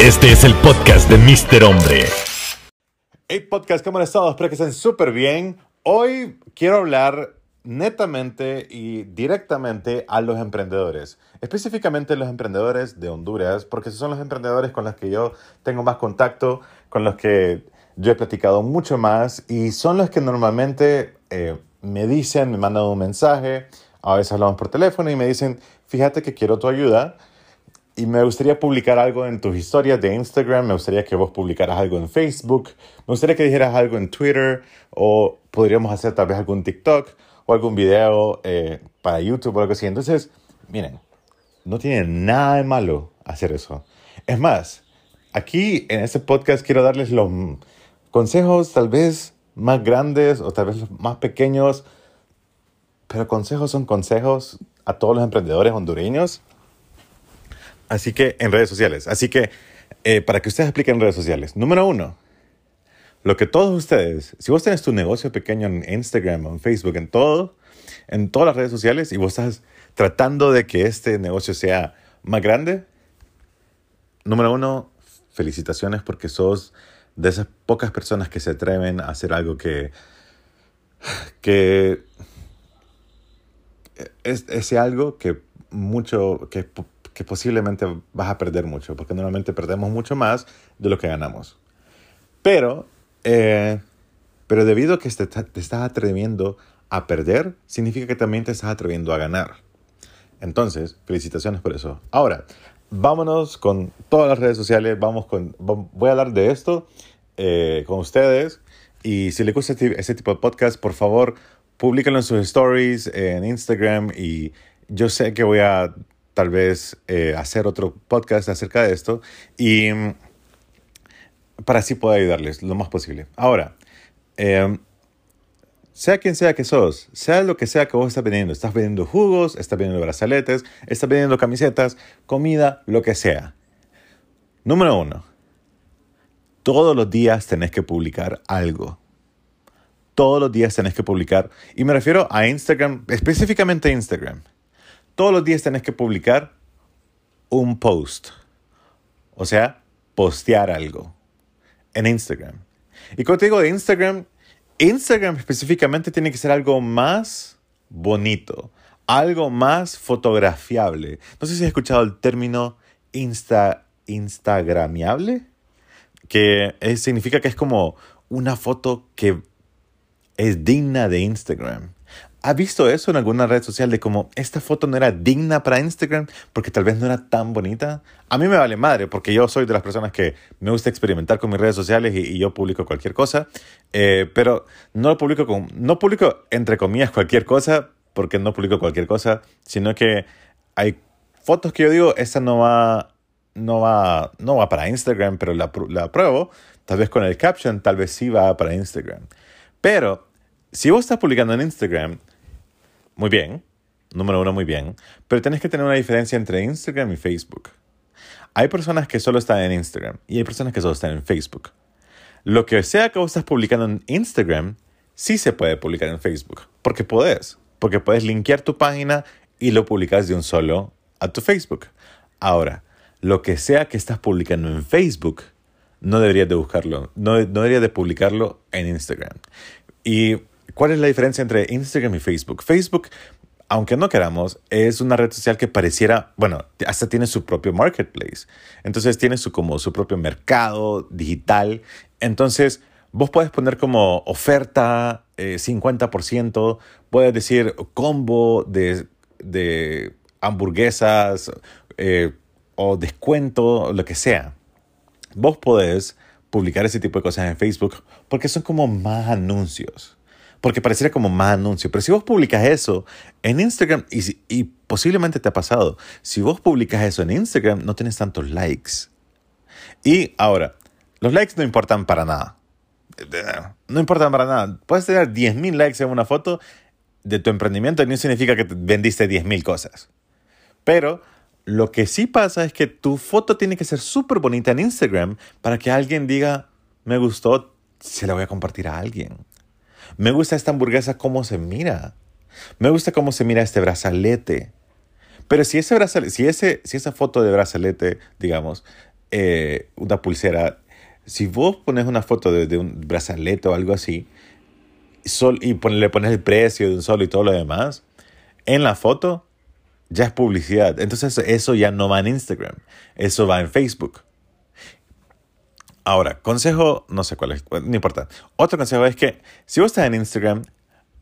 Este es el podcast de Mr. Hombre. Hey podcast, ¿cómo han estado? Espero que estén súper bien. Hoy quiero hablar netamente y directamente a los emprendedores, específicamente los emprendedores de Honduras, porque son los emprendedores con los que yo tengo más contacto, con los que yo he platicado mucho más y son los que normalmente eh, me dicen, me mandan un mensaje, a veces hablamos por teléfono y me dicen, fíjate que quiero tu ayuda y me gustaría publicar algo en tus historias de Instagram, me gustaría que vos publicaras algo en Facebook, me gustaría que dijeras algo en Twitter o podríamos hacer tal vez algún TikTok o algún video eh, para YouTube o algo así. Entonces, miren, no tiene nada de malo hacer eso. Es más, aquí en este podcast quiero darles los consejos tal vez más grandes o tal vez más pequeños, pero consejos son consejos a todos los emprendedores hondureños Así que en redes sociales. Así que eh, para que ustedes expliquen en redes sociales. Número uno, lo que todos ustedes, si vos tenés tu negocio pequeño en Instagram en Facebook, en todo, en todas las redes sociales y vos estás tratando de que este negocio sea más grande, número uno, felicitaciones porque sos de esas pocas personas que se atreven a hacer algo que, que es, es algo que mucho, que que posiblemente vas a perder mucho, porque normalmente perdemos mucho más de lo que ganamos. Pero, eh, pero debido a que te, te estás atreviendo a perder, significa que también te estás atreviendo a ganar. Entonces, felicitaciones por eso. Ahora, vámonos con todas las redes sociales, vamos con, voy a hablar de esto eh, con ustedes. Y si les gusta este, este tipo de podcast, por favor, públicalo en sus stories, en Instagram. Y yo sé que voy a tal vez eh, hacer otro podcast acerca de esto y para así poder ayudarles lo más posible. Ahora, em, sea quien sea que sos, sea lo que sea que vos estás vendiendo, estás vendiendo jugos, estás vendiendo brazaletes, estás vendiendo camisetas, comida, lo que sea. Número uno, todos los días tenés que publicar algo. Todos los días tenés que publicar, y me refiero a Instagram, específicamente Instagram todos los días tenés que publicar un post. O sea, postear algo en Instagram. Y cuando te digo de Instagram, Instagram específicamente tiene que ser algo más bonito, algo más fotografiable. No sé si has escuchado el término insta, instagramiable, que significa que es como una foto que es digna de Instagram. ¿Ha visto eso en alguna red social de como esta foto no era digna para Instagram porque tal vez no era tan bonita? A mí me vale madre porque yo soy de las personas que me gusta experimentar con mis redes sociales y, yo publico cualquier cosa, eh, pero no lo publico con, no publico entre comillas cualquier cosa porque no publico cualquier cosa, sino que hay fotos que yo digo, esta no va, no va, no va para Instagram, pero la, la pruebo, tal vez con el caption, tal vez sí va para Instagram. Pero si vos estás publicando en Instagram, muy bien, número uno, muy bien, pero tienes que tener una diferencia entre Instagram y Facebook. Hay personas que solo están en Instagram y hay personas que solo están en Facebook. Lo que sea que vos estás publicando en Instagram, sí se puede publicar en Facebook, porque podés, porque puedes linkear tu página y lo publicas de un solo a tu Facebook. Ahora, lo que sea que estás publicando en Facebook, no deberías de buscarlo, no, no deberías de publicarlo en Instagram. Y ¿Cuál es la diferencia entre Instagram y Facebook? Facebook, aunque no queramos, es una red social que pareciera, bueno, hasta tiene su propio marketplace. Entonces tiene su, como su propio mercado digital. Entonces, vos puedes poner como oferta 50%, eh, puedes decir combo de, de hamburguesas eh, o descuento, lo que sea. Vos podés publicar ese tipo de cosas en Facebook porque son como más anuncios porque pareciera como más anuncio. Pero si vos publicas eso en Instagram, y, y posiblemente te ha pasado, si vos publicas eso en Instagram, no tienes tantos likes. Y ahora, los likes no importan para nada. No importan para nada. Puedes tener 10.000 likes en una foto de tu emprendimiento y no significa que vendiste 10.000 cosas. Pero lo que sí pasa es que tu foto tiene que ser súper bonita en Instagram para que alguien diga, me gustó, se la voy a compartir a alguien. Me gusta esta hamburguesa cómo se mira. Me gusta cómo se mira este brazalete. Pero si ese brazalete, si, ese, si esa foto de brazalete, digamos, eh, una pulsera, si vos pones una foto de, un brazalete o algo así, sol, y pon- le pones el precio de un solo y todo lo demás, en la foto ya es publicidad. Entonces eso ya no va en Instagram, eso va en Facebook. Ahora, consejo, no sé cuál es, no importa. Otro consejo es que si vos estás en Instagram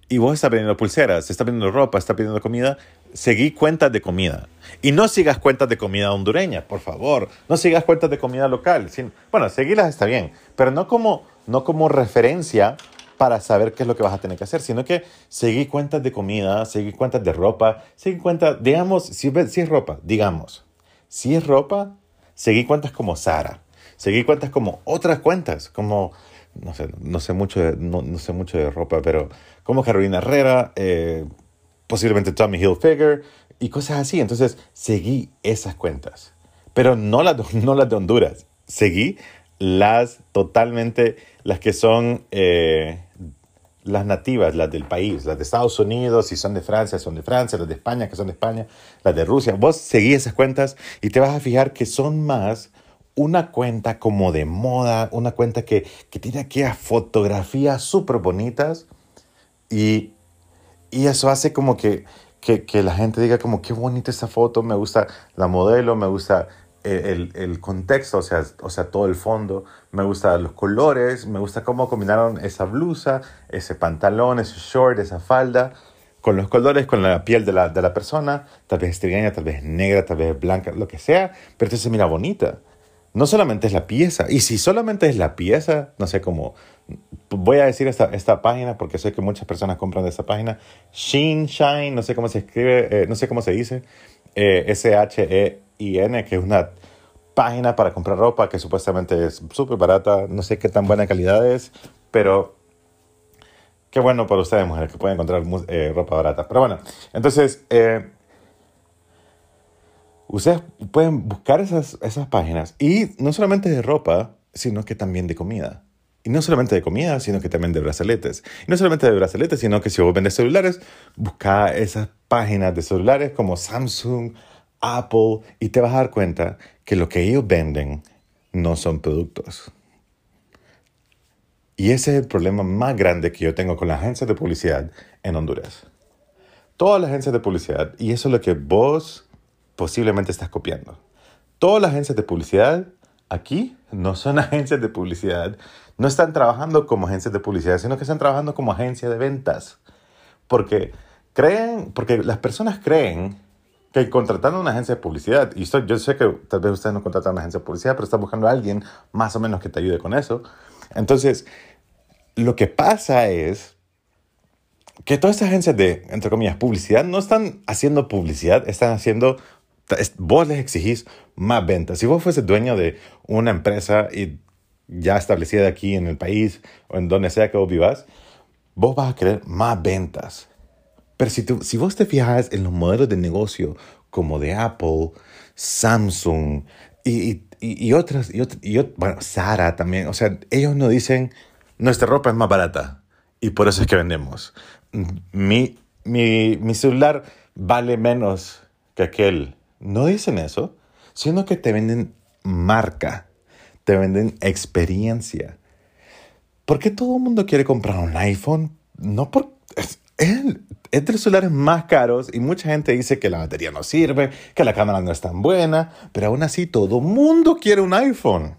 y vos estás vendiendo pulseras, estás vendiendo ropa, estás pidiendo comida, seguí cuentas de comida. Y no sigas cuentas de comida hondureña, por favor. No sigas cuentas de comida local. Sin- bueno, seguirlas está bien, pero no como, no como referencia para saber qué es lo que vas a tener que hacer, sino que seguí cuentas de comida, seguí cuentas de ropa, seguí cuentas, digamos, si, si es ropa, digamos, si es ropa, seguí cuentas como Sara, seguí cuentas como otras cuentas, como, no sé, no sé mucho de, no, no sé mucho de ropa, pero como Carolina Herrera, eh, posiblemente Tommy Hilfiger y cosas así. Entonces, seguí esas cuentas, pero no las, de- no las de Honduras, seguí las totalmente, las que son eh, las nativas, las del país, las de Estados Unidos, si son de Francia, son de Francia, las de España, que son de España, las de Rusia. Vos seguí esas cuentas y te vas a fijar que son más una cuenta como de moda, una cuenta que, que tiene aquellas fotografías súper bonitas y, y eso hace como que, que, la gente diga como qué bonita esta foto, me gusta la modelo, me gusta el, el- el contexto, o sea, o sea, todo el fondo, me gustan los colores, me gusta cómo combinaron esa blusa, ese pantalón, ese short, esa falda, con los colores, con la piel de la, de la persona, tal vez estrigueña, tal vez negra, tal vez blanca, lo que sea, pero entonces se mira bonita. No solamente es la pieza, y si solamente es la pieza, no sé cómo, voy a decir esta, esta página porque sé que muchas personas compran de esta página, Sheen Shine, no sé cómo se escribe, eh, no sé cómo se dice, eh, S-H-E-I-N, que es una página para comprar ropa que supuestamente es súper barata, no sé qué tan buena calidad es, pero qué bueno para ustedes mujeres que pueden encontrar eh, ropa barata. Pero bueno, entonces... Ustedes pueden buscar esas, esas páginas y no solamente de ropa, sino que también de comida. Y no solamente de comida, sino que también de brazaletes. Y no solamente de brazaletes, sino que si vos vendes celulares, busca esas páginas de celulares como Samsung, Apple, y te vas a dar cuenta que lo que ellos venden no son productos. Y ese es el problema más grande que yo tengo con las agencias de publicidad en Honduras. Todas las agencias de publicidad, y eso es lo que vos posiblemente estás copiando. Todas las agencias de publicidad aquí no son agencias de publicidad, no están trabajando como agencias de publicidad, sino que están trabajando como agencia de ventas. Porque creen, porque las personas creen que contratando una agencia de publicidad, y esto- yo sé que tal vez ustedes no contratan una agencia de publicidad, pero están buscando a alguien más o menos que te ayude con eso. Entonces, lo que pasa es que todas estas agencias de, entre comillas, publicidad no están haciendo publicidad, están haciendo, vos les exigís más ventas. Si vos fueses dueño de una empresa y ya establecida aquí en el país o en donde sea que vos vivas, vos vas a querer más ventas. Pero si, tú- si vos te fijas en los modelos de negocio como de Apple, Samsung y, y, y- otras, y, y bueno, Sara también, o sea, ellos no dicen, nuestra ropa es más barata y por eso es que vendemos. Mi, mi, mi celular vale menos que aquel. No dicen eso, sino que te venden marca, te venden experiencia. ¿Por qué todo el mundo quiere comprar un iPhone? No por... Es, es, es de los celulares más caros y mucha gente dice que la batería no sirve, que la cámara no es tan buena, pero aún así todo el mundo quiere un iPhone.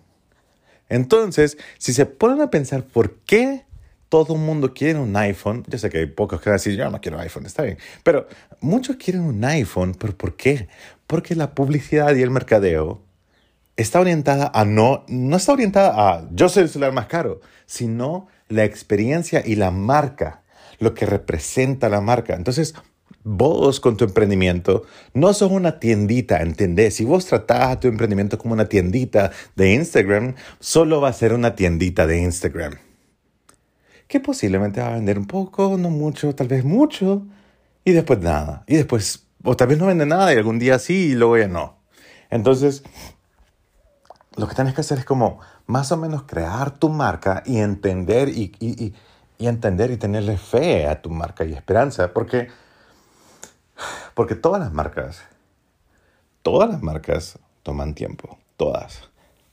Entonces, si se ponen a pensar por qué todo el mundo quiere un iPhone, yo sé que hay pocos que van a decir, yo no quiero iPhone, está bien, pero muchos quieren un iPhone, pero ¿por qué? Porque la publicidad y el mercadeo está orientada a no, no está orientada a yo soy el celular más caro, sino la experiencia y la marca, lo que representa la marca. Entonces, vos con tu emprendimiento no sos una tiendita, ¿entendés? Si vos tratás a tu emprendimiento como una tiendita de Instagram, solo va a ser una tiendita de Instagram. Que posiblemente va a vender un poco, no mucho, tal vez mucho, y después nada. Y después, o tal vez no vende nada y algún día sí y luego ya no. Entonces, lo que tienes que hacer es como más o menos crear tu marca y entender y, y- y- entender y tenerle fe a tu marca y esperanza, porque, porque todas las marcas, todas las marcas toman tiempo, todas.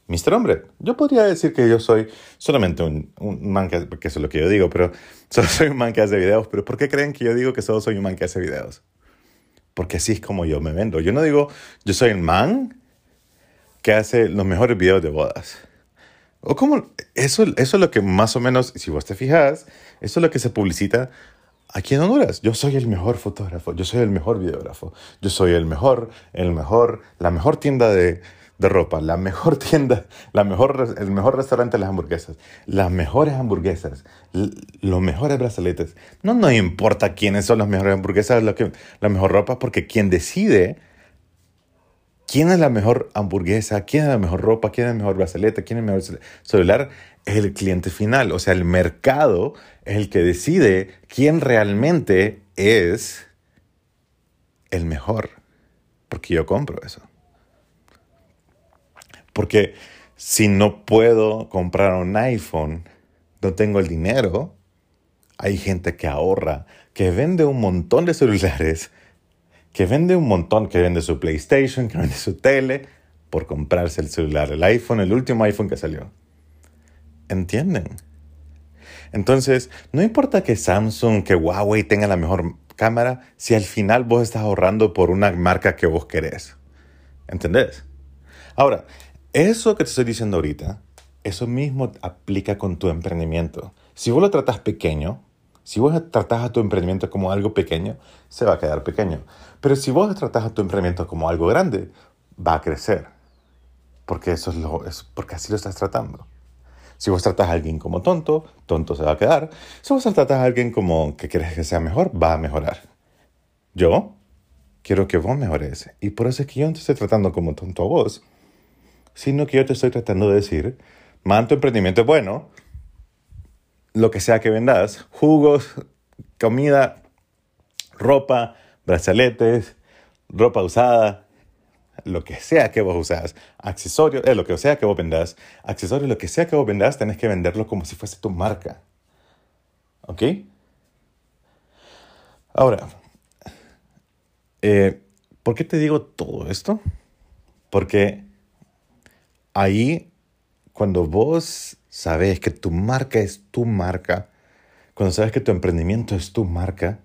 Mr. Hombre. Yo podría decir que yo soy solamente un, un man que, porque eso es lo que yo digo, pero solo soy un man que hace videos. Pero ¿por qué creen que yo digo que solo soy un man que hace videos? Porque así es como yo me vendo. Yo no digo, yo soy el man que hace los mejores videos de bodas. O como, eso, eso es lo que más o menos, si vos te fijas, eso es lo que se publicita aquí en Honduras. Yo soy el mejor fotógrafo, yo soy el mejor videógrafo, yo soy el mejor, el mejor, la mejor tienda de, de ropa, la mejor tienda, la mejor, el mejor restaurante de las hamburguesas, las mejores hamburguesas, los mejores brazaletes. No nos importa quiénes son las mejores hamburguesas, lo que, la mejor ropa, porque quien decide quién es la mejor hamburguesa, quién es la mejor ropa, quién es el mejor brazalete, quién es el mejor celular, es el cliente final. O sea, el mercado es el que decide quién realmente es el mejor. Porque yo compro eso. Porque si no puedo comprar un iPhone, no tengo el dinero, hay gente que ahorra, que vende un montón de celulares, que vende un montón, que vende su PlayStation, que vende su tele, por comprarse el celular, el iPhone, el último iPhone que salió. ¿Entienden? Entonces, no importa que Samsung, que Huawei tenga la mejor cámara, si al final vos estás ahorrando por una marca que vos querés. ¿Entendés? Ahora, eso que te estoy diciendo ahorita, eso mismo aplica con tu emprendimiento. Si vos lo tratas pequeño, si vos tratas a tu emprendimiento como algo pequeño, se va a quedar pequeño. Pero si vos tratas a tu emprendimiento como algo grande, va a crecer. Porque, eso es lo, es porque así lo estás tratando. Si vos tratas a alguien como tonto, tonto se va a quedar. Si vos tratas a alguien como que quieres que sea mejor, va a mejorar. Yo quiero que vos mejores. Y por eso es que yo no te estoy tratando como tonto a vos, sino que yo te estoy tratando de decir, man, tu emprendimiento es bueno, lo que sea que vendas, jugos, comida, ropa, brazaletes, ropa usada, lo que sea que vos usas, accesorios, eh, lo que sea que vos vendas, accesorios, lo que sea que vos vendas, tenés que venderlo como si fuese tu marca. ¿Ok? Ahora, eh, ¿por qué te digo todo esto? Porque ahí, cuando vos sabes que tu marca es tu marca, cuando sabes que tu emprendimiento es tu marca,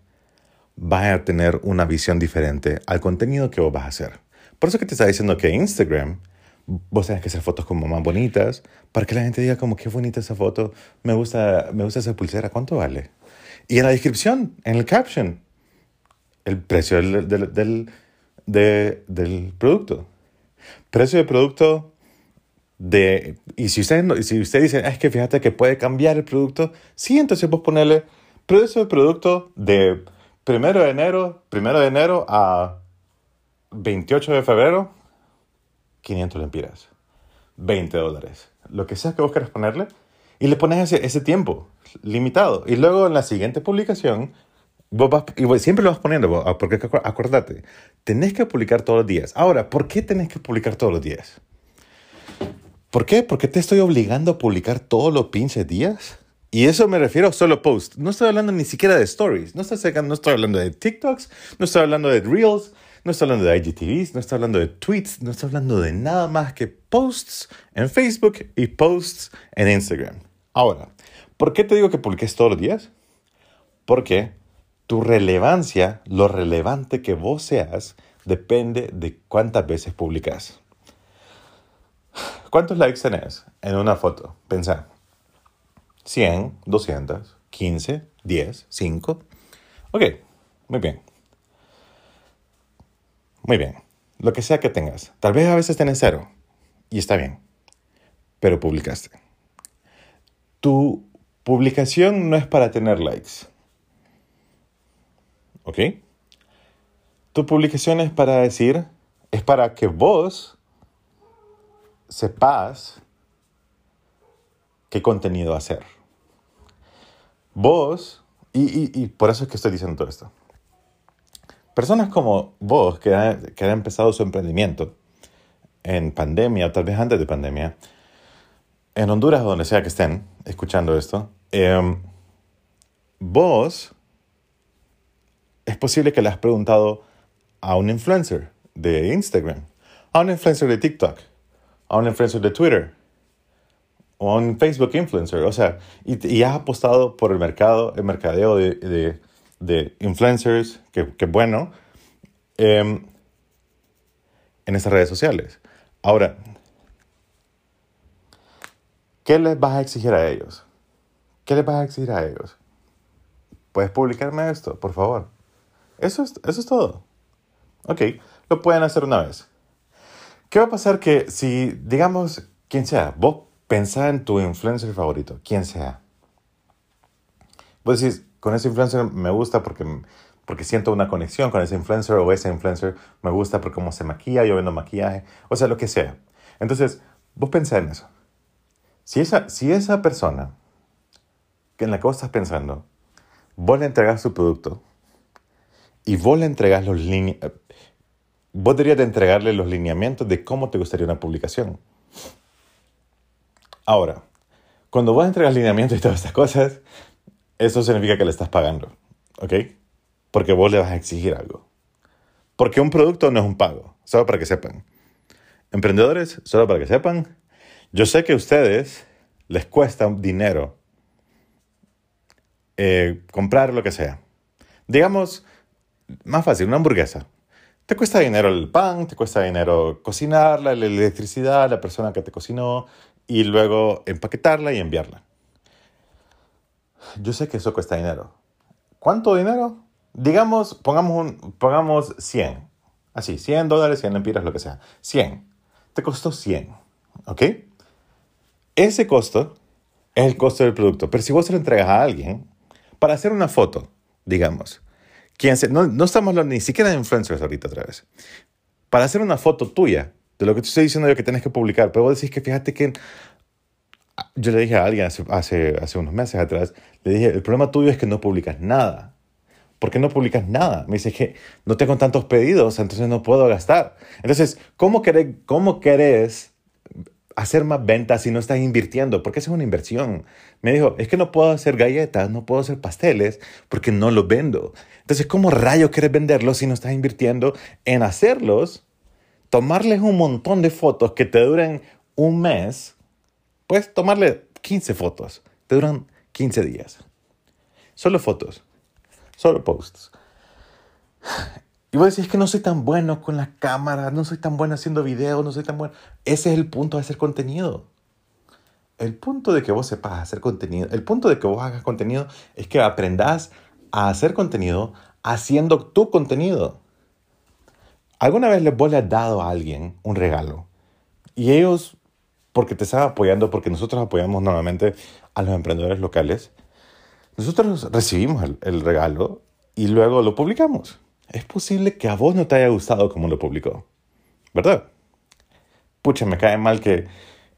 vas a tener una visión diferente al contenido que vos vas a hacer. Por eso que te está diciendo que Instagram, vos tenés que hacer fotos como más bonitas, para que la gente diga como qué bonita esa foto, me gusta, me gusta esa pulsera, ¿cuánto vale? Y en la descripción, en el caption, el precio del, del, del, del producto. Precio del producto de, y si usted, si usted dice, es que fíjate que puede cambiar el producto, sí, entonces vos ponerle precio del producto de primero de enero, primero de enero a 28 de febrero, 500 lempiras, 20 dólares, lo que sea que vos quieras ponerle, y le pones ese, ese tiempo limitado. Y luego en la siguiente publicación, vos vas, y siempre lo vas poniendo, ah, porque acuérdate, tenés que publicar todos los días. Ahora, ¿por qué tenés que publicar todos los días? ¿Por qué? Porque te estoy obligando a publicar todos los pinches días. Y eso me refiero a solo post. No estoy hablando ni siquiera de stories. No estoy, no estoy hablando de TikToks. No estoy hablando de Reels. No estoy hablando de IGTVs. No estoy hablando de tweets. No estoy hablando de nada más que posts en Facebook y posts en Instagram. Ahora, ¿por qué te digo que publiques todos los días? Porque tu relevancia, lo relevante que vos seas, depende de cuántas veces publicas. ¿Cuántos likes tenés en una foto? Pensá. 100, 200, 15, 10, 5. Ok, muy bien. Muy bien. Lo que sea que tengas. Tal vez a veces tenés cero. Y está bien. Pero publicaste. Tu publicación no es para tener likes. ¿Ok? Tu publicación es para decir, es para que vos sepas qué contenido hacer. Vos, y, por eso es que estoy diciendo todo esto, personas como vos que que han empezado su emprendimiento en pandemia, o tal vez antes de pandemia, en Honduras o donde sea que estén escuchando esto, em, vos es posible que le has preguntado a un influencer de Instagram, a un influencer de TikTok, a un influencer de Twitter o a un Facebook influencer. O sea, y, y has apostado por el mercado, el mercadeo de, de, de influencers, que, que bueno, eh, en esas redes sociales. Ahora, ¿qué les vas a exigir a ellos? ¿Qué les vas a exigir a ellos? ¿Puedes publicarme esto, por favor? Eso es, eso es todo. Ok, lo pueden hacer una vez. ¿Qué va a pasar que si, digamos, quien sea, vos pensás en tu influencer favorito, quien sea. Vos decís, con ese influencer me gusta porque, porque siento una conexión con ese influencer o ese influencer me gusta por cómo se maquilla, yo vendo maquillaje, o sea, lo que sea. Entonces, vos pensás en eso. Si esa, si esa persona en la que vos estás pensando, vos le entregás su producto y vos le entregás los lineamientos, vos deberías de entregarle los lineamientos de cómo te gustaría una publicación. Ahora, cuando vos entregas lineamientos y todas estas cosas, eso significa que le estás pagando, ¿ok? Porque vos le vas a exigir algo. Porque un producto no es un pago, solo para que sepan. Emprendedores, solo para que sepan, yo sé que a ustedes les cuesta dinero eh, comprar lo que sea. Digamos, más fácil, una hamburguesa. Te cuesta dinero el pan, te cuesta dinero cocinarla, la electricidad, la persona que te cocinó y luego empaquetarla y enviarla. Yo sé que eso cuesta dinero. ¿Cuánto dinero? Digamos, pongamos, un, pongamos 100. Así, 100 dólares, 100 lempiras, lo que sea. 100. Te costó 100. ¿Ok? Ese costo es el costo del producto. Pero si vos se lo entregas a alguien, para hacer una foto, digamos, quien no, no estamos ni siquiera de influencers ahorita otra vez, para hacer una foto tuya, de lo que te estoy diciendo yo que tienes que publicar, pero vos decís que fíjate que yo le dije a alguien hace, hace, hace unos meses atrás, le dije, el problema tuyo es que no publicas nada. ¿Por qué no publicas nada? Me dice que no tengo tantos pedidos, entonces no puedo gastar. Entonces, ¿cómo querés, cómo querés hacer más ventas si no estás invirtiendo? Porque es una inversión. Me dijo, es que no puedo hacer galletas, no puedo hacer pasteles porque no los vendo. Entonces, ¿cómo rayos quieres venderlos si no estás invirtiendo en hacerlos? Tomarles un montón de fotos que te duren un mes Puedes tomarle 15 fotos. Te duran 15 días. Solo fotos. Solo posts. Y vos decís que no soy tan bueno con la cámara, no soy tan bueno haciendo videos, no soy tan bueno. Ese es el punto de hacer contenido. El punto de que vos sepas hacer contenido, el punto de que vos hagas contenido es que aprendas a hacer contenido haciendo tu contenido. ¿Alguna vez vos le has dado a alguien un regalo y ellos porque te están apoyando, porque nosotros apoyamos normalmente a los emprendedores locales. Nosotros recibimos el, regalo y luego lo publicamos. Es posible que a vos no te haya gustado como lo publicó, ¿verdad? Pucha, me cae mal que,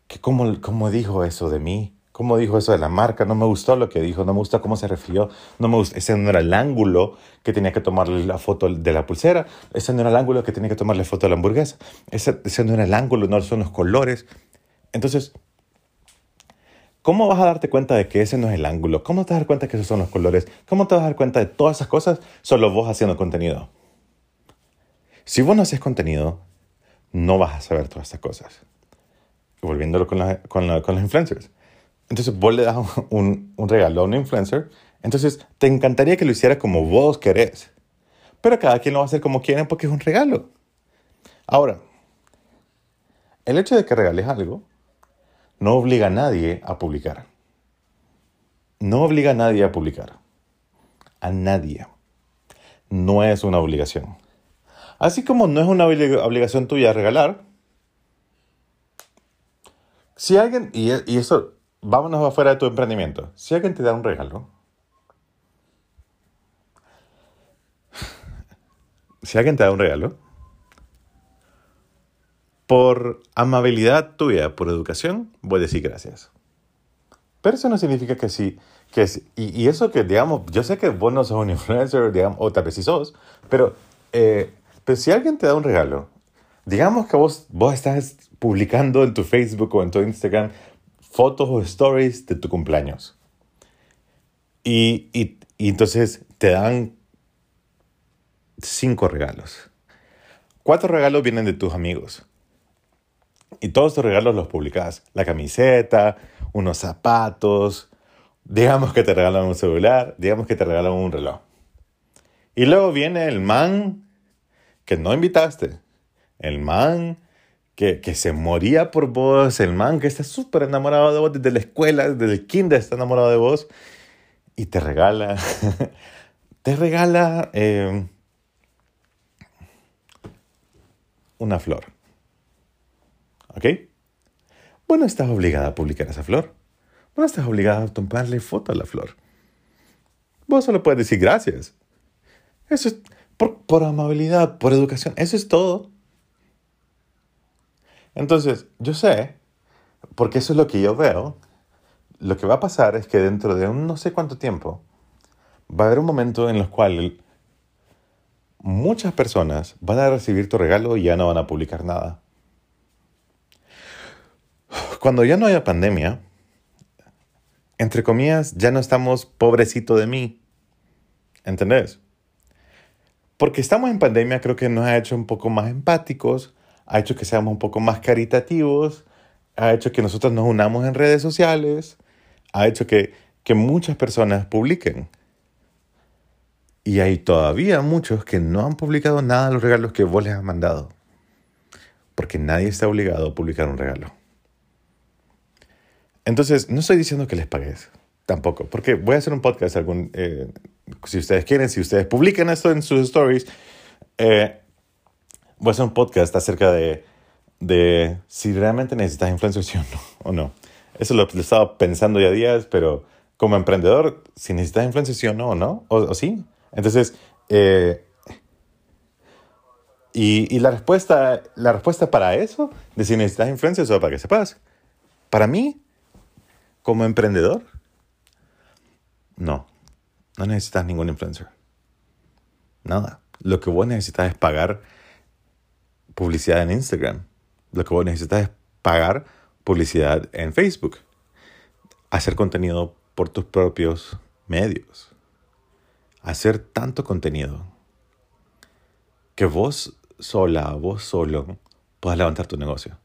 que cómo, cómo dijo eso de mí, cómo dijo eso de la marca, no me gustó lo que dijo, no me gustó cómo se refirió, no me gustó, ese no era el ángulo que tenía que tomarle la foto de la pulsera, ese no era el ángulo que tenía que tomarle foto de la hamburguesa, ese, ese no era el ángulo, no son los colores, entonces, ¿cómo vas a darte cuenta de que ese no es el ángulo? ¿Cómo te vas a dar cuenta que esos son los colores? ¿Cómo te vas a dar cuenta de todas esas cosas? Solo vos haciendo contenido. Si vos no haces contenido, no vas a saber todas estas cosas. Volviéndolo con, con, los influencers. Entonces vos le das un, un, regalo a un influencer. Entonces te encantaría que lo hiciera como vos querés. Pero cada quien lo va a hacer como quiere porque es un regalo. Ahora, el hecho de que regales algo no obliga a nadie a publicar. No obliga a nadie a publicar. A nadie. No es una obligación. Así como no es una obligación tuya regalar, si alguien, y, y eso, vámonos afuera de tu emprendimiento, si alguien te da un regalo, si alguien te da un regalo, por amabilidad tuya, por educación, voy a decir gracias. Pero eso no significa que sí, que sí. Y, eso que, digamos, yo sé que vos no sos un influencer, digamos, o tal vez sí sos, pero, eh, pero si alguien te da un regalo, digamos que vos, vos estás publicando en tu Facebook o en tu Instagram fotos o stories de tu cumpleaños. Y, y, y entonces te dan cinco regalos. Cuatro regalos vienen de tus amigos y todos tus regalos los publicas. La camiseta, unos zapatos, digamos que te regalan un celular, digamos que te regalan un reloj. Y luego viene el man que no invitaste, el man que, que se moría por vos, el man que está súper enamorado de vos desde la escuela, desde el kinder está enamorado de vos, y te regala, te regala eh, una flor. ¿Ok? Bueno, estás obligada a publicar esa flor. No estás obligada a tomarle foto a la flor. Vos solo puedes decir gracias. Eso es por, por amabilidad, por educación. Eso es todo. Entonces, yo sé, porque eso es lo que yo veo, lo que va a pasar es que dentro de un no sé cuánto tiempo va a haber un momento en el cual muchas personas van a recibir tu regalo y ya no van a publicar nada. Cuando ya no haya pandemia, entre comillas, ya no estamos pobrecito de mí. ¿Entendés? Porque estamos en pandemia, creo que nos ha hecho un poco más empáticos, ha hecho que seamos un poco más caritativos, ha hecho que nosotros nos unamos en redes sociales, ha hecho que, que muchas personas publiquen. Y hay todavía muchos que no han publicado nada de los regalos que vos les has mandado. Porque nadie está obligado a publicar un regalo. Entonces, no estoy diciendo que les pagues, tampoco, porque voy a hacer un podcast, algún, eh, si ustedes quieren, si ustedes publican esto en sus stories, eh, voy a hacer un podcast acerca de, de si realmente necesitas influencers sí o no. Eso lo, he estado pensando ya días, pero como emprendedor, si necesitas influencers sí o no, o o, sí. Entonces, eh, y, y, la, respuesta, la respuesta para eso, de si necesitas influencers o para que sepas, para mí, como emprendedor, no, no necesitas ningún influencer. Nada. Lo que vos necesitas es pagar publicidad en Instagram. Lo que vos necesitas es pagar publicidad en Facebook. Hacer contenido por tus propios medios. Hacer tanto contenido que vos sola, vos solo, puedas levantar tu negocio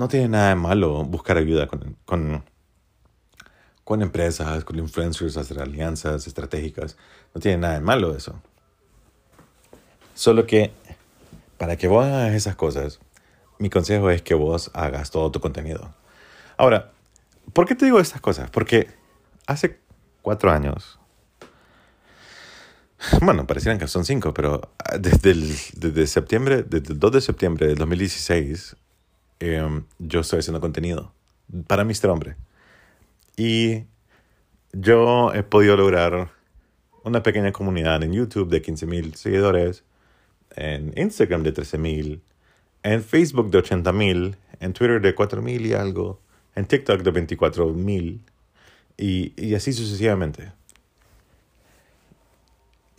no tiene nada de malo buscar ayuda con, con, con empresas, con influencers, hacer alianzas estratégicas. No tiene nada de malo eso. Solo que para que vos hagas esas cosas, mi consejo es que vos hagas todo tu contenido. Ahora, ¿por qué te digo estas cosas? Porque hace cuatro años, bueno, parecieran que son cinco, pero desde, el, desde septiembre, desde el 2 de septiembre del 2016 Em, yo estoy haciendo contenido para Mr. Hombre. Y yo he podido lograr una pequeña comunidad en YouTube de 15.000 seguidores, en Instagram de 13.000, en Facebook de 80.000, en Twitter de 4.000 y algo, en TikTok de 24.000 y, y así sucesivamente.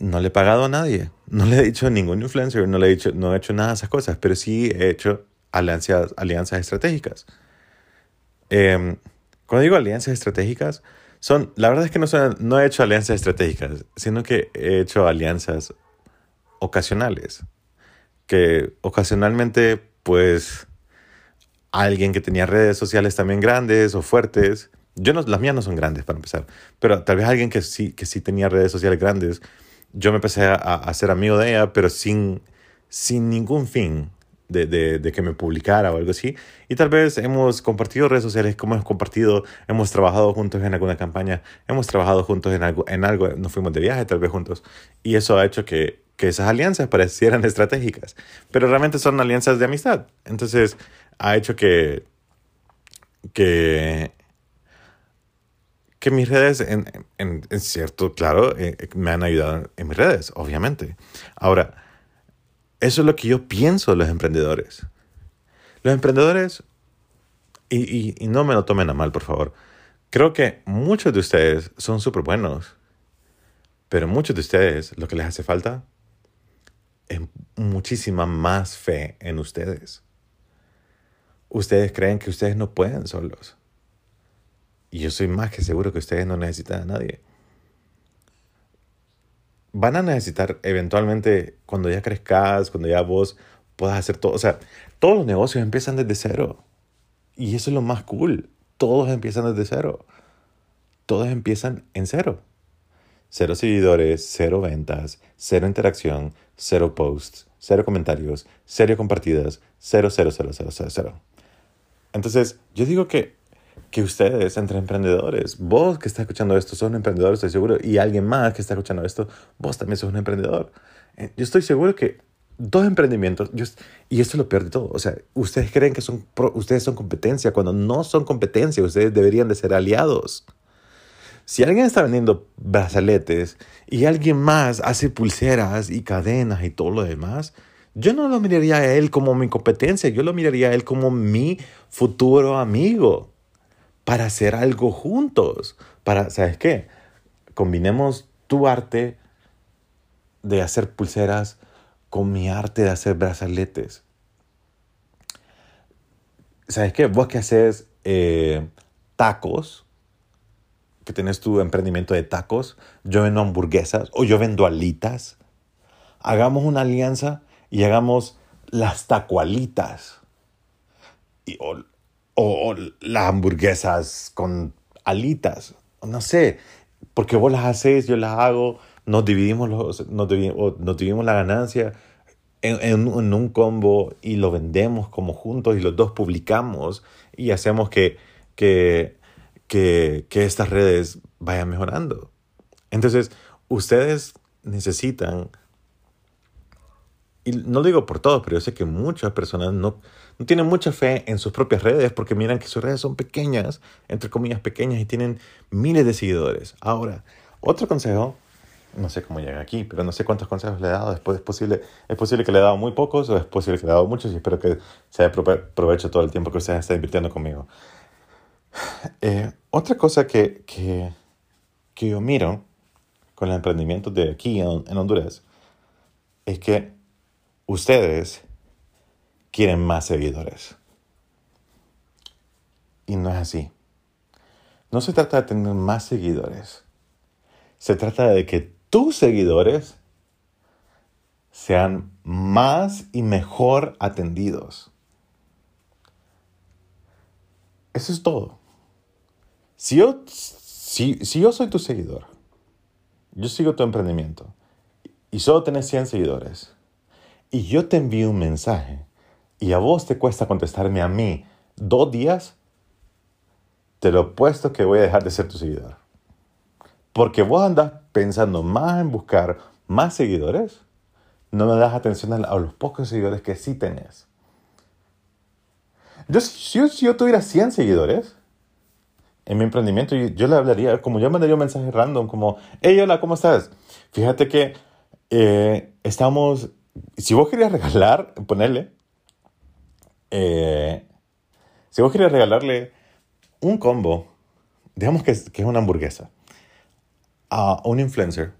No le he pagado a nadie, no le he dicho a ningún influencer, no le he, dicho, no he hecho nada de esas cosas, pero sí he hecho alianzas, alianzas estratégicas. Em, cuando digo alianzas estratégicas, son, la verdad es que no, son, no he hecho alianzas estratégicas, sino que he hecho alianzas ocasionales. Que ocasionalmente, pues, alguien que tenía redes sociales también grandes o fuertes, yo no, las mías no son grandes para empezar, pero tal vez alguien que sí, que sí tenía redes sociales grandes, yo me empecé a, a ser amigo de ella, pero sin, sin ningún fin de, de, que me publicara o algo así. Y tal vez hemos compartido redes sociales, como hemos compartido, hemos trabajado juntos en alguna campaña, hemos trabajado juntos en algo, en algo nos fuimos de viaje tal vez juntos. Y eso ha hecho que, que esas alianzas parecieran estratégicas, pero realmente son alianzas de amistad. Entonces ha hecho que, que, que mis redes, en, en, en cierto, claro, eh, me han ayudado en mis redes, obviamente. Ahora, eso es lo que yo pienso de los emprendedores. Los emprendedores, y, no me lo tomen a mal, por favor, creo que muchos de ustedes son súper buenos, pero muchos de ustedes lo que les hace falta es muchísima más fe en ustedes. Ustedes creen que ustedes no pueden solos. Y yo soy más que seguro que ustedes no necesitan a nadie van a necesitar eventualmente, cuando ya crezcas, cuando ya vos puedas hacer todo. O sea, todos los negocios empiezan desde cero. Y eso es lo más cool. Todos empiezan desde cero. Todos empiezan en cero. Cero seguidores, cero ventas, cero interacción, cero posts, cero comentarios, cero compartidas, cero, cero, cero, cero, cero, cero. Entonces, yo digo que, que ustedes, entre emprendedores, vos que estás escuchando esto, sos un emprendedor, estoy seguro, y alguien más que está escuchando esto, vos también sos un emprendedor. Eh, yo estoy seguro que dos emprendimientos, y esto es lo peor de todo, o sea, ustedes creen que son, ustedes son competencia, cuando no son competencia, ustedes deberían de ser aliados. Si alguien está vendiendo brazaletes y alguien más hace pulseras y cadenas y todo lo demás, yo no lo miraría a él como mi competencia, yo lo miraría a él como mi futuro amigo para hacer algo juntos. Para, ¿sabes qué? Combinemos tu arte de hacer pulseras con mi arte de hacer brazaletes. ¿Sabes qué? Vos que haces eh, tacos, que tienes tu emprendimiento de tacos, yo vendo hamburguesas o yo vendo alitas. Hagamos una alianza y hagamos las tacualitas. Y, o, las hamburguesas con alitas. No sé, porque vos las haces, yo las hago, nos dividimos, los, nos, dividimos, nos dividimos la ganancia en, en, en, un combo y lo vendemos como juntos y los dos publicamos y hacemos que, que que, que estas redes vayan mejorando. Entonces, ustedes necesitan, y no lo digo por todos, pero yo sé que muchas personas no, no tienen mucha fe en sus propias redes porque miran que sus redes son pequeñas, entre comillas pequeñas, y tienen miles de seguidores. Ahora, otro consejo, no sé cómo llega aquí, pero no sé cuántos consejos le he dado. Después es posible, es posible que le he dado muy pocos o es posible que le he dado muchos y espero que se haya provecho todo el tiempo que ustedes están invirtiendo conmigo. Eh, otra cosa que, que, que, yo miro con el emprendimiento de aquí en, en Honduras es que ustedes quieren más seguidores. Y no es así. No se trata de tener más seguidores. Se trata de que tus seguidores sean más y mejor atendidos. Eso es todo. Si yo, si, si yo soy tu seguidor, yo sigo tu emprendimiento y solo tenés 100 seguidores y yo te envío un mensaje y a vos te cuesta contestarme a mí dos días, te lo puesto que voy a dejar de ser tu seguidor. Porque vos andas pensando más en buscar más seguidores, no me das atención a los pocos seguidores que sí tenés. Yo, si, yo, si yo tuviera 100 seguidores, en mi emprendimiento, yo, le hablaría, como yo mandaría un mensaje random, como, hey, hola, ¿cómo estás? Fíjate que eh, estamos, si vos querías regalar, ponerle, eh, si vos querías regalarle un combo, digamos que es, que es una hamburguesa, a un influencer,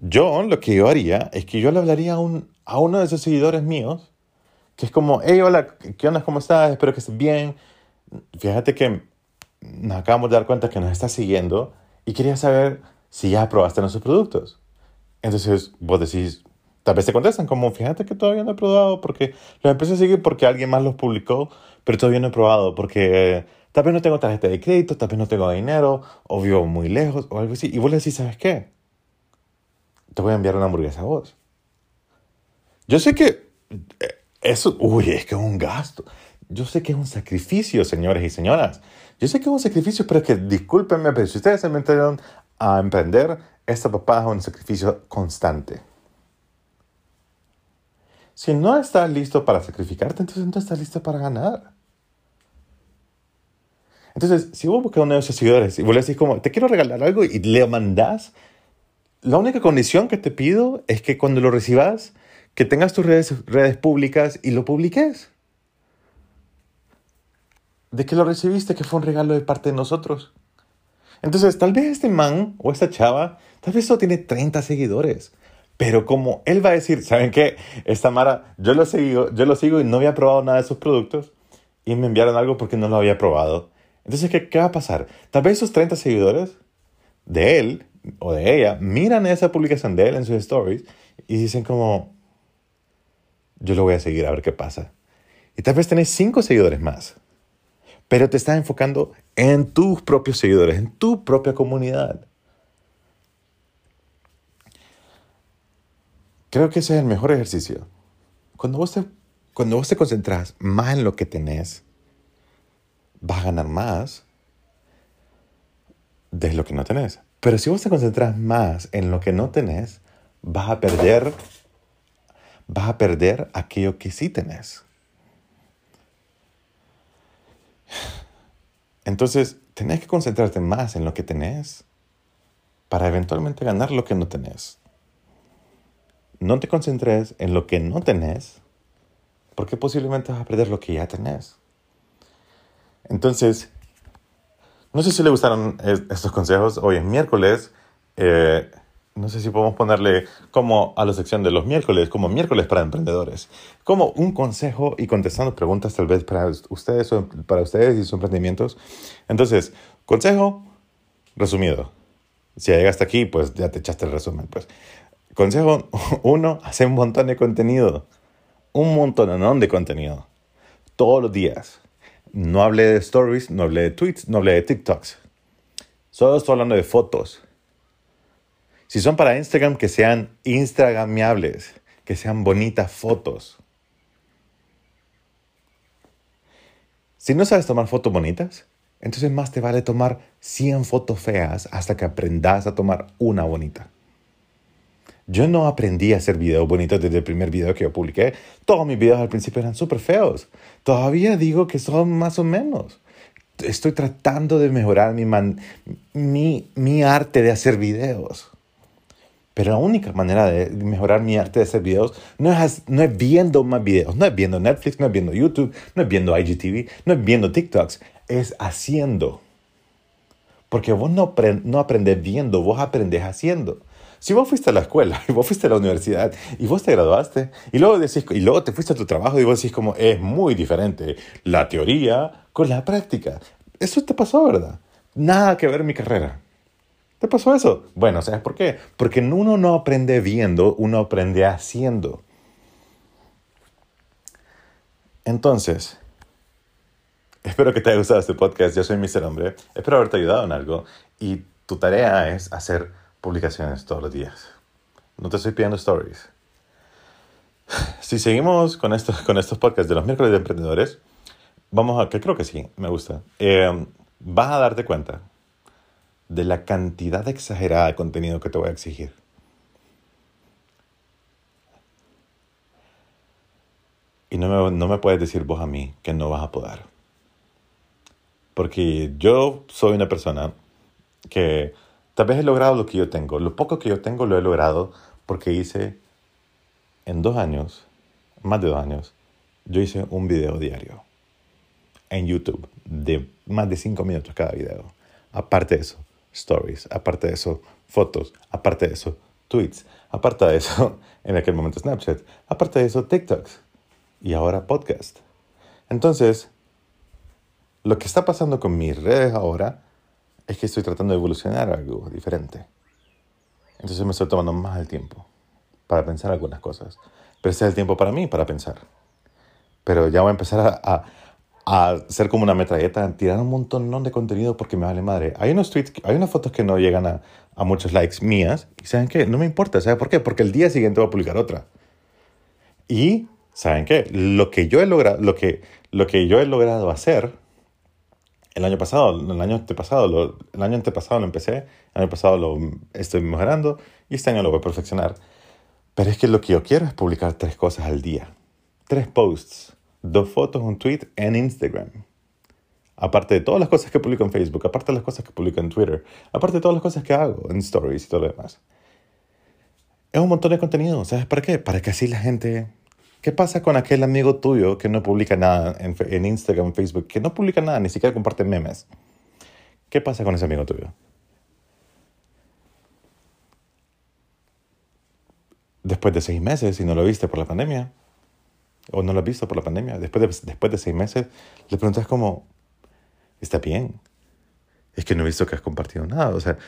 yo lo que yo haría es que yo le hablaría a, un, a uno de esos seguidores míos, que es como, hey, hola, ¿qué onda? ¿Cómo estás? Espero que estés bien fíjate que nos acabamos de dar cuenta que nos está siguiendo y quería saber si ya probaste nuestros productos. Entonces vos decís, tal vez te contestan como, fíjate que todavía no he probado porque los a seguir porque alguien más los publicó, pero todavía no he probado porque tal vez no tengo tarjeta de crédito, tal vez no tengo dinero, o vivo muy lejos, o algo así. Y vos le decís, ¿sabes qué? Te voy a enviar una hamburguesa a vos. Yo sé que eh, eso, uy, es que es un gasto. Yo sé que es un sacrificio, señores y señoras. Yo sé que es un sacrificio, pero es que discúlpenme, pero si ustedes se metieron a emprender, esta papá es un sacrificio constante. Si no estás listo para sacrificarte, entonces no estás listo para ganar. Entonces, si vos buscas uno de esos seguidores y vos le decís como, te quiero regalar algo y le mandás, la única condición que te pido es que cuando lo recibas, que tengas tus redes, redes públicas y lo publiques de que lo recibiste, que fue un regalo de parte de nosotros. Entonces, tal vez este man o esta chava, tal vez solo tiene 30 seguidores. Pero como él va a decir, ¿saben qué? Esta Mara, yo lo sigo, yo lo sigo y no había probado nada de sus productos y me enviaron algo porque no lo había probado. Entonces, ¿qué, qué va a pasar? Tal vez esos 30 seguidores de él o de ella miran esa publicación de él en sus stories y dicen como, yo lo voy a seguir a ver qué pasa. Y tal vez tenés cinco seguidores más, pero te estás enfocando en tus propios seguidores, en tu propia comunidad. Creo que ese es el mejor ejercicio. Cuando vos te, cuando vos te concentras más en lo que tenés, vas a ganar más de lo que no tenés. Pero si vos te concentras más en lo que no tenés, vas a perder, vas a perder aquello que sí tenés. Entonces, tenés que concentrarte más en lo que tenés para eventualmente ganar lo que no tenés. No te concentres en lo que no tenés, porque posiblemente vas a perder lo que ya tenés. Entonces, no sé si le gustaron estos consejos. Hoy es miércoles. Eh, no sé si podemos ponerle como a la sección de los miércoles, como miércoles para emprendedores, como un consejo y contestando preguntas tal vez para ustedes, para ustedes y sus emprendimientos. Entonces, consejo resumido. Si llegaste aquí, pues ya te echaste el resumen. Pues. Consejo uno, hacer un montón de contenido. Un montón de contenido. Todos los días. No hablé de stories, no hablé de tweets, no hablé de TikToks. Solo estoy hablando de fotos. Si son para Instagram, que sean instagramiables, que sean bonitas fotos. Si no sabes tomar fotos bonitas, entonces más te vale tomar 100 fotos feas hasta que aprendas a tomar una bonita. Yo no aprendí a hacer videos bonitos desde el primer video que yo publiqué. Todos mis videos al principio eran súper feos. Todavía digo que son más o menos. Estoy tratando de mejorar mi, mi, mi arte de hacer videos. Pero la única manera de mejorar mi arte de hacer videos no es, no es viendo más videos, no es viendo Netflix, no es viendo YouTube, no es viendo IGTV, no es viendo TikToks, es haciendo. Porque vos no, no aprendes viendo, vos aprendes haciendo. Si vos fuiste a la escuela y vos fuiste a la universidad y vos te graduaste y luego, decís, y luego te fuiste a tu trabajo y vos decís como es muy diferente la teoría con la práctica. Eso te pasó, ¿verdad? Nada que ver mi carrera. ¿Te pasó eso? Bueno, ¿sabes por qué? Porque uno no aprende viendo, uno aprende haciendo. Entonces, espero que te haya gustado este podcast. Yo soy Mr. Hombre. Espero haberte ayudado en algo. Y tu tarea es hacer publicaciones todos los días. No te estoy pidiendo stories. Si seguimos con estos, con estos podcasts de los miércoles de emprendedores, vamos a, que creo que sí, me gusta. Eh, vas a darte cuenta de la cantidad exagerada de contenido que te voy a exigir. Y no me, no me puedes decir vos a mí que no vas a poder. Porque yo soy una persona que Tal vez he logrado lo que yo tengo. Lo poco que yo tengo lo he logrado porque hice en dos años, más de dos años, yo hice un video diario en YouTube de más de cinco minutos cada video. Aparte de eso, stories. Aparte de eso, fotos. Aparte de eso, tweets. Aparte de eso, en aquel momento Snapchat. Aparte de eso, TikToks. Y ahora podcast. Entonces, lo que está pasando con mis redes ahora es que estoy tratando de evolucionar algo diferente. Entonces me estoy tomando más el tiempo para pensar algunas cosas. Pero ese es el tiempo para mí, para pensar. Pero ya voy a empezar a, a, ser como una metralleta, tirar un montón de contenido porque me vale madre. Hay unos tweets, hay unas fotos que no llegan a, a muchos likes mías. Y ¿saben qué? No me importa. ¿Saben por qué? Porque el día siguiente voy a publicar otra. Y ¿saben qué? Lo que yo he logrado, lo que, lo que yo he logrado hacer el año pasado, el año antepasado, lo, el año antepasado lo empecé, el año pasado lo estoy mejorando y este año lo voy a perfeccionar. Pero es que lo que yo quiero es publicar tres cosas al día. Tres posts, dos fotos, un tweet en Instagram. Aparte de todas las cosas que publico en Facebook, aparte de las cosas que publico en Twitter, aparte de todas las cosas que hago en stories y todo lo demás. Es un montón de contenido, ¿sabes para qué? Para que así la gente ¿Qué pasa con aquel amigo tuyo que no publica nada en, en Instagram, Facebook, que no publica nada, ni siquiera comparte memes? ¿Qué pasa con ese amigo tuyo? Después de seis meses, si no lo viste por la pandemia, o no lo has visto por la pandemia, después de, después de seis meses, le preguntas como, ¿está bien? Es que no he visto que has compartido nada. O sea,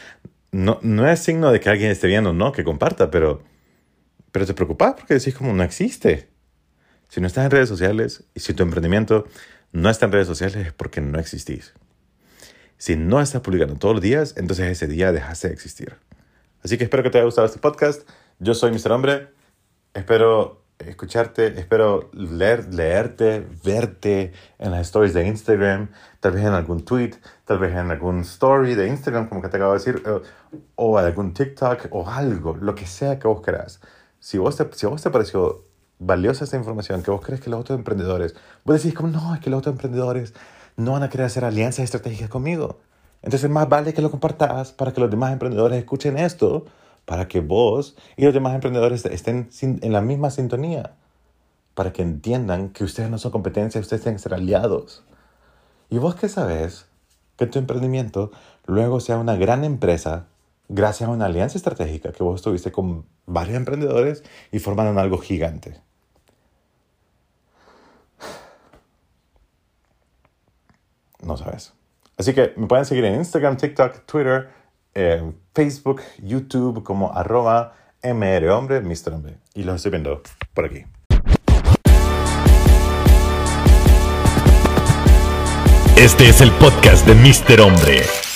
no, no es signo de que alguien esté viendo no que comparta, pero, pero te preocupas porque decís como, no existe. Si no estás en redes sociales y si tu emprendimiento no está en redes sociales es porque no existís. Si no estás publicando todos los días, entonces ese día dejaste de existir. Así que espero que te haya gustado este podcast. Yo soy Mr. Hombre. Espero escucharte, espero leer, leerte, verte en las stories de Instagram, tal vez en algún tweet, tal vez en algún story de Instagram, como que te acabo de decir, o, algún TikTok o algo, lo que sea que vos querás. Si vos te, si vos te pareció valiosa esta información, que vos crees que los otros emprendedores, vos decís como, no, es que los otros emprendedores no van a querer hacer alianzas estratégicas conmigo. Entonces más vale que lo compartas para que los demás emprendedores escuchen esto, para que vos y los demás emprendedores estén en la misma sintonía, para que entiendan que ustedes no son competencia, ustedes tienen que ser aliados. ¿Y vos qué sabes? Que tu emprendimiento luego sea una gran empresa gracias a una alianza estratégica que vos tuviste con varios emprendedores y formaron algo gigante. No sabes. Así que me pueden seguir en Instagram, TikTok, Twitter, eh, Facebook, YouTube como arroba mrhombre, Mr. Hombre. Y los estoy viendo por aquí. Este es el podcast de Mr. Hombre.